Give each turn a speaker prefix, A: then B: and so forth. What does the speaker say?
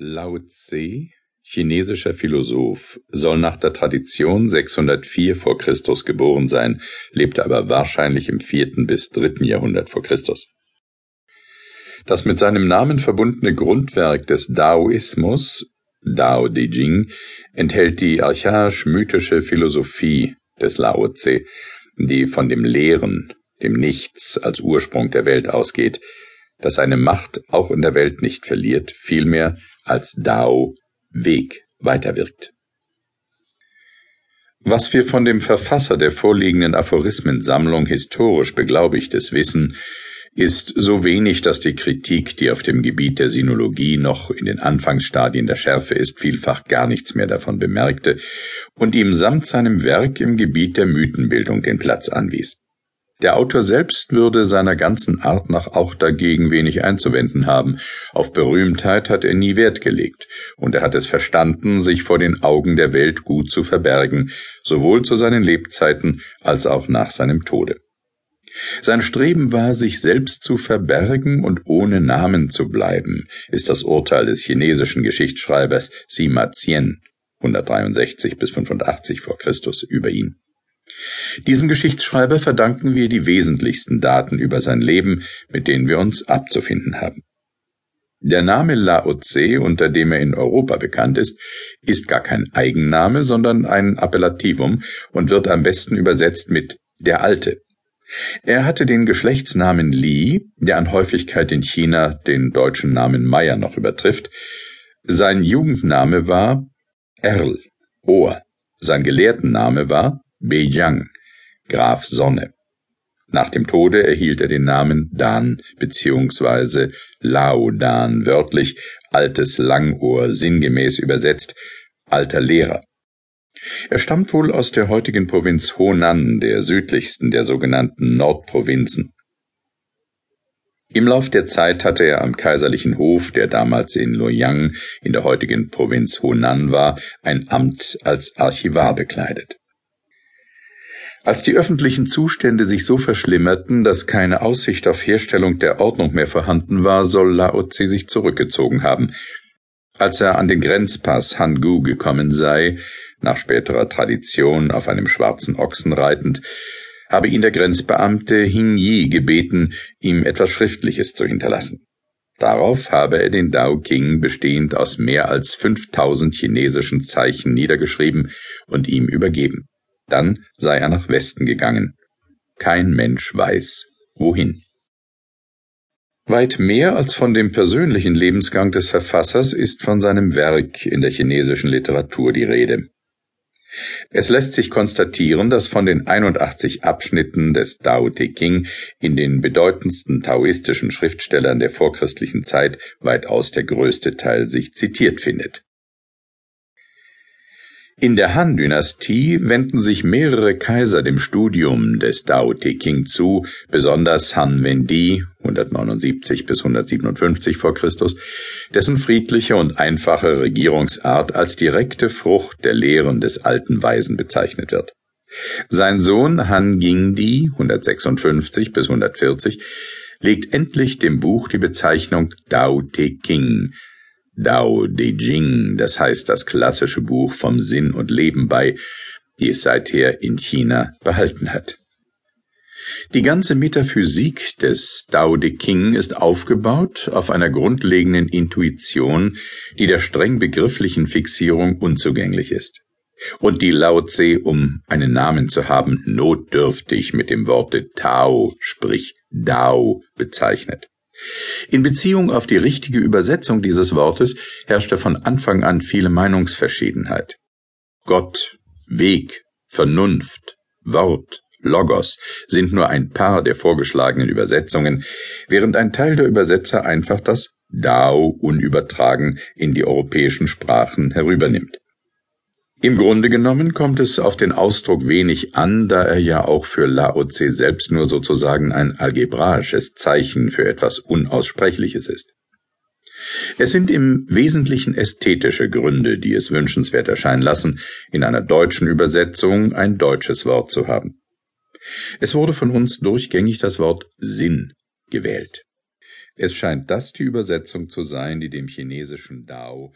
A: Lao Tse, chinesischer Philosoph, soll nach der Tradition 604 vor Christus geboren sein, lebte aber wahrscheinlich im vierten bis dritten Jahrhundert vor Christus. Das mit seinem Namen verbundene Grundwerk des Daoismus, Dao De Jing, enthält die archaisch-mythische Philosophie des Lao Tse, die von dem Leeren, dem Nichts als Ursprung der Welt ausgeht, das seine Macht auch in der Welt nicht verliert, vielmehr als Dao Weg weiterwirkt. Was wir von dem Verfasser der vorliegenden Aphorismensammlung historisch beglaubigtes wissen, ist so wenig, dass die Kritik, die auf dem Gebiet der Sinologie noch in den Anfangsstadien der Schärfe ist, vielfach gar nichts mehr davon bemerkte und ihm samt seinem Werk im Gebiet der Mythenbildung den Platz anwies. Der Autor selbst würde seiner ganzen Art nach auch dagegen wenig einzuwenden haben. Auf Berühmtheit hat er nie Wert gelegt, und er hat es verstanden, sich vor den Augen der Welt gut zu verbergen, sowohl zu seinen Lebzeiten als auch nach seinem Tode. Sein Streben war, sich selbst zu verbergen und ohne Namen zu bleiben, ist das Urteil des chinesischen Geschichtsschreibers Sima Qian 163 bis 85 vor Christus über ihn. Diesem Geschichtsschreiber verdanken wir die wesentlichsten Daten über sein Leben, mit denen wir uns abzufinden haben. Der Name Lao Tse, unter dem er in Europa bekannt ist, ist gar kein Eigenname, sondern ein Appellativum und wird am besten übersetzt mit der Alte. Er hatte den Geschlechtsnamen Li, der an Häufigkeit in China den deutschen Namen Meier noch übertrifft. Sein Jugendname war Erl, Ohr. Sein Gelehrtenname war Beijiang, Graf Sonne. Nach dem Tode erhielt er den Namen Dan bzw. Lao Dan, wörtlich altes Langohr, sinngemäß übersetzt alter Lehrer. Er stammt wohl aus der heutigen Provinz Honan, der südlichsten der sogenannten Nordprovinzen. Im Lauf der Zeit hatte er am kaiserlichen Hof, der damals in Luoyang in der heutigen Provinz Honan war, ein Amt als Archivar bekleidet. Als die öffentlichen Zustände sich so verschlimmerten, dass keine Aussicht auf Herstellung der Ordnung mehr vorhanden war, soll Lao Tse sich zurückgezogen haben. Als er an den Grenzpass Hangu gekommen sei, nach späterer Tradition auf einem schwarzen Ochsen reitend, habe ihn der Grenzbeamte Hing Yi gebeten, ihm etwas Schriftliches zu hinterlassen. Darauf habe er den Dao King bestehend aus mehr als 5000 chinesischen Zeichen niedergeschrieben und ihm übergeben. Dann sei er nach Westen gegangen. Kein Mensch weiß, wohin. Weit mehr als von dem persönlichen Lebensgang des Verfassers ist von seinem Werk in der chinesischen Literatur die Rede. Es lässt sich konstatieren, dass von den 81 Abschnitten des Tao Te Ching in den bedeutendsten taoistischen Schriftstellern der vorchristlichen Zeit weitaus der größte Teil sich zitiert findet. In der Han-Dynastie wenden sich mehrere Kaiser dem Studium des Tao Te Ching zu, besonders Han Wendi 179 bis 157 vor Christus, dessen friedliche und einfache Regierungsart als direkte Frucht der Lehren des alten Weisen bezeichnet wird. Sein Sohn Han Gingdi 156 bis 140 legt endlich dem Buch die Bezeichnung Tao Te Ching Dao De Jing, das heißt das klassische Buch vom Sinn und Leben bei, die es seither in China behalten hat. Die ganze Metaphysik des Dao De King ist aufgebaut auf einer grundlegenden Intuition, die der streng begrifflichen Fixierung unzugänglich ist. Und die Lao Tse, um einen Namen zu haben, notdürftig mit dem Worte Tao, sprich Dao, bezeichnet. In Beziehung auf die richtige Übersetzung dieses Wortes herrschte von Anfang an viele Meinungsverschiedenheit. Gott, Weg, Vernunft, Wort, Logos sind nur ein paar der vorgeschlagenen Übersetzungen, während ein Teil der Übersetzer einfach das Dao unübertragen in die europäischen Sprachen herübernimmt. Im Grunde genommen kommt es auf den Ausdruck wenig an, da er ja auch für Lao Tse selbst nur sozusagen ein algebraisches Zeichen für etwas Unaussprechliches ist. Es sind im Wesentlichen ästhetische Gründe, die es wünschenswert erscheinen lassen, in einer deutschen Übersetzung ein deutsches Wort zu haben. Es wurde von uns durchgängig das Wort Sinn gewählt. Es scheint das die Übersetzung zu sein, die dem chinesischen Dao